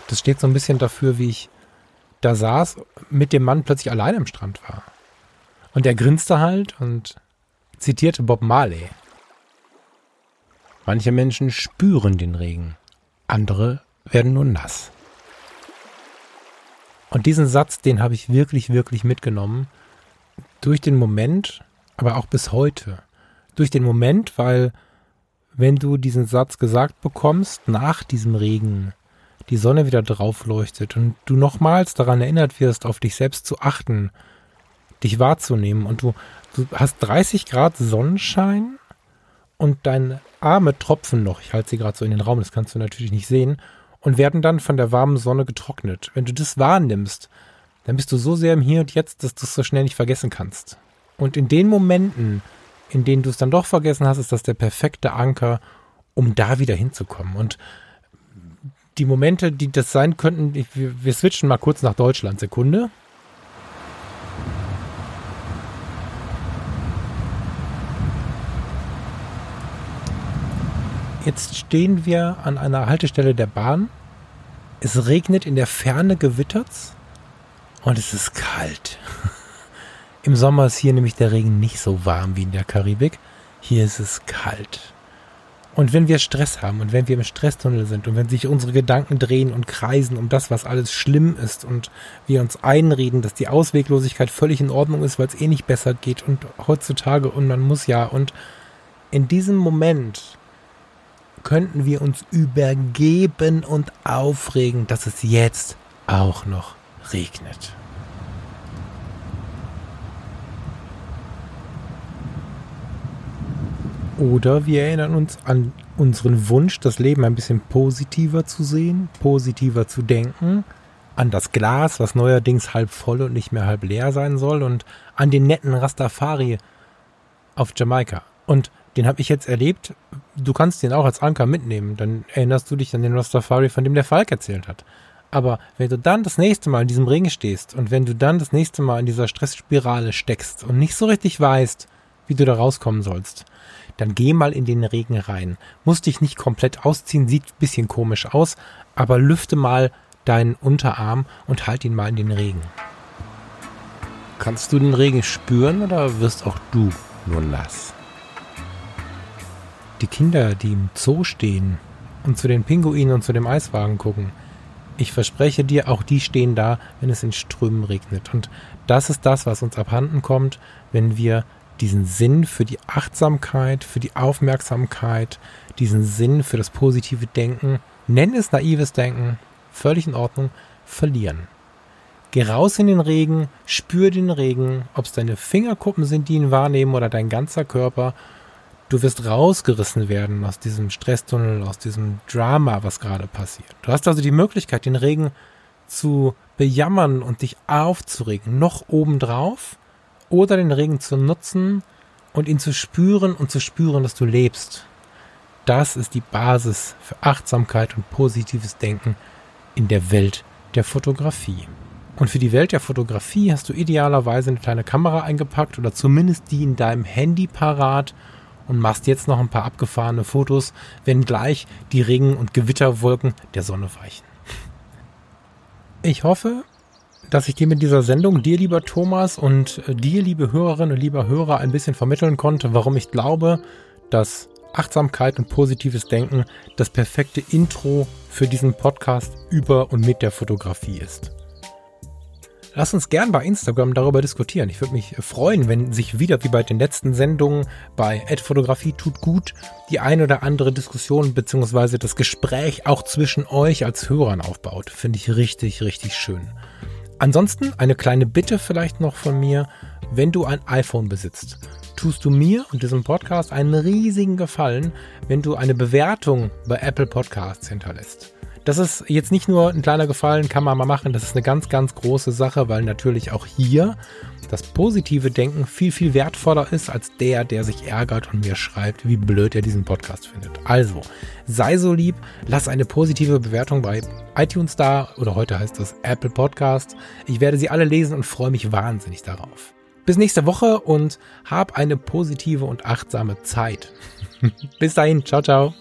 das steht so ein bisschen dafür, wie ich da saß, mit dem Mann plötzlich allein am Strand war. Und er grinste halt und zitierte Bob Marley. Manche Menschen spüren den Regen, andere werden nur nass. Und diesen Satz, den habe ich wirklich, wirklich mitgenommen. Durch den Moment, aber auch bis heute. Durch den Moment, weil wenn du diesen Satz gesagt bekommst, nach diesem Regen die Sonne wieder drauf leuchtet und du nochmals daran erinnert wirst, auf dich selbst zu achten, dich wahrzunehmen und du, du hast 30 Grad Sonnenschein und deine Arme tropfen noch, ich halte sie gerade so in den Raum, das kannst du natürlich nicht sehen, und werden dann von der warmen Sonne getrocknet. Wenn du das wahrnimmst, dann bist du so sehr im Hier und Jetzt, dass du es so schnell nicht vergessen kannst. Und in den Momenten, in denen du es dann doch vergessen hast, ist das der perfekte Anker, um da wieder hinzukommen. Und die Momente, die das sein könnten, wir, switchen mal kurz nach Deutschland. Sekunde. Jetzt stehen wir an einer Haltestelle der Bahn. Es regnet, in der Ferne gewittert's und es ist kalt. Im Sommer ist hier nämlich der Regen nicht so warm wie in der Karibik. Hier ist es kalt. Und wenn wir Stress haben und wenn wir im Stresstunnel sind und wenn sich unsere Gedanken drehen und kreisen um das, was alles schlimm ist und wir uns einreden, dass die Ausweglosigkeit völlig in Ordnung ist, weil es eh nicht besser geht und heutzutage und man muss ja und in diesem Moment könnten wir uns übergeben und aufregen, dass es jetzt auch noch regnet. Oder wir erinnern uns an unseren Wunsch, das Leben ein bisschen positiver zu sehen, positiver zu denken, an das Glas, was neuerdings halb voll und nicht mehr halb leer sein soll, und an den netten Rastafari auf Jamaika. Und den habe ich jetzt erlebt. Du kannst den auch als Anker mitnehmen. Dann erinnerst du dich an den Rastafari, von dem der Falk erzählt hat. Aber wenn du dann das nächste Mal in diesem Ring stehst und wenn du dann das nächste Mal in dieser Stressspirale steckst und nicht so richtig weißt, wie du da rauskommen sollst, dann geh mal in den Regen rein. Musst dich nicht komplett ausziehen, sieht ein bisschen komisch aus, aber lüfte mal deinen Unterarm und halt ihn mal in den Regen. Kannst du den Regen spüren oder wirst auch du nur nass? Die Kinder, die im Zoo stehen und zu den Pinguinen und zu dem Eiswagen gucken, ich verspreche dir, auch die stehen da, wenn es in Strömen regnet. Und das ist das, was uns abhanden kommt, wenn wir diesen Sinn für die Achtsamkeit, für die Aufmerksamkeit, diesen Sinn für das positive Denken, nenn es naives Denken, völlig in Ordnung, verlieren. Geh raus in den Regen, spür den Regen, ob es deine Fingerkuppen sind, die ihn wahrnehmen oder dein ganzer Körper Du wirst rausgerissen werden aus diesem Stresstunnel, aus diesem Drama, was gerade passiert. Du hast also die Möglichkeit, den Regen zu bejammern und dich aufzuregen, noch obendrauf oder den Regen zu nutzen und ihn zu spüren und zu spüren, dass du lebst. Das ist die Basis für Achtsamkeit und positives Denken in der Welt der Fotografie. Und für die Welt der Fotografie hast du idealerweise eine kleine Kamera eingepackt oder zumindest die in deinem Handy parat und machst jetzt noch ein paar abgefahrene Fotos, wenn gleich die Regen- und Gewitterwolken der Sonne weichen. Ich hoffe, dass ich dir mit dieser Sendung, dir lieber Thomas und äh, dir, liebe Hörerinnen und lieber Hörer, ein bisschen vermitteln konnte, warum ich glaube, dass Achtsamkeit und positives Denken das perfekte Intro für diesen Podcast über und mit der Fotografie ist. Lass uns gern bei Instagram darüber diskutieren. Ich würde mich freuen, wenn sich wieder wie bei den letzten Sendungen bei Fotografie tut gut die ein oder andere Diskussion bzw. das Gespräch auch zwischen euch als Hörern aufbaut. Finde ich richtig, richtig schön. Ansonsten eine kleine Bitte vielleicht noch von mir. Wenn du ein iPhone besitzt, tust du mir und diesem Podcast einen riesigen Gefallen, wenn du eine Bewertung bei Apple Podcasts hinterlässt. Das ist jetzt nicht nur ein kleiner Gefallen, kann man mal machen. Das ist eine ganz, ganz große Sache, weil natürlich auch hier das positive Denken viel, viel wertvoller ist als der, der sich ärgert und mir schreibt, wie blöd er diesen Podcast findet. Also, sei so lieb, lass eine positive Bewertung bei iTunes da oder heute heißt das Apple Podcast. Ich werde sie alle lesen und freue mich wahnsinnig darauf. Bis nächste Woche und hab eine positive und achtsame Zeit. Bis dahin, ciao, ciao.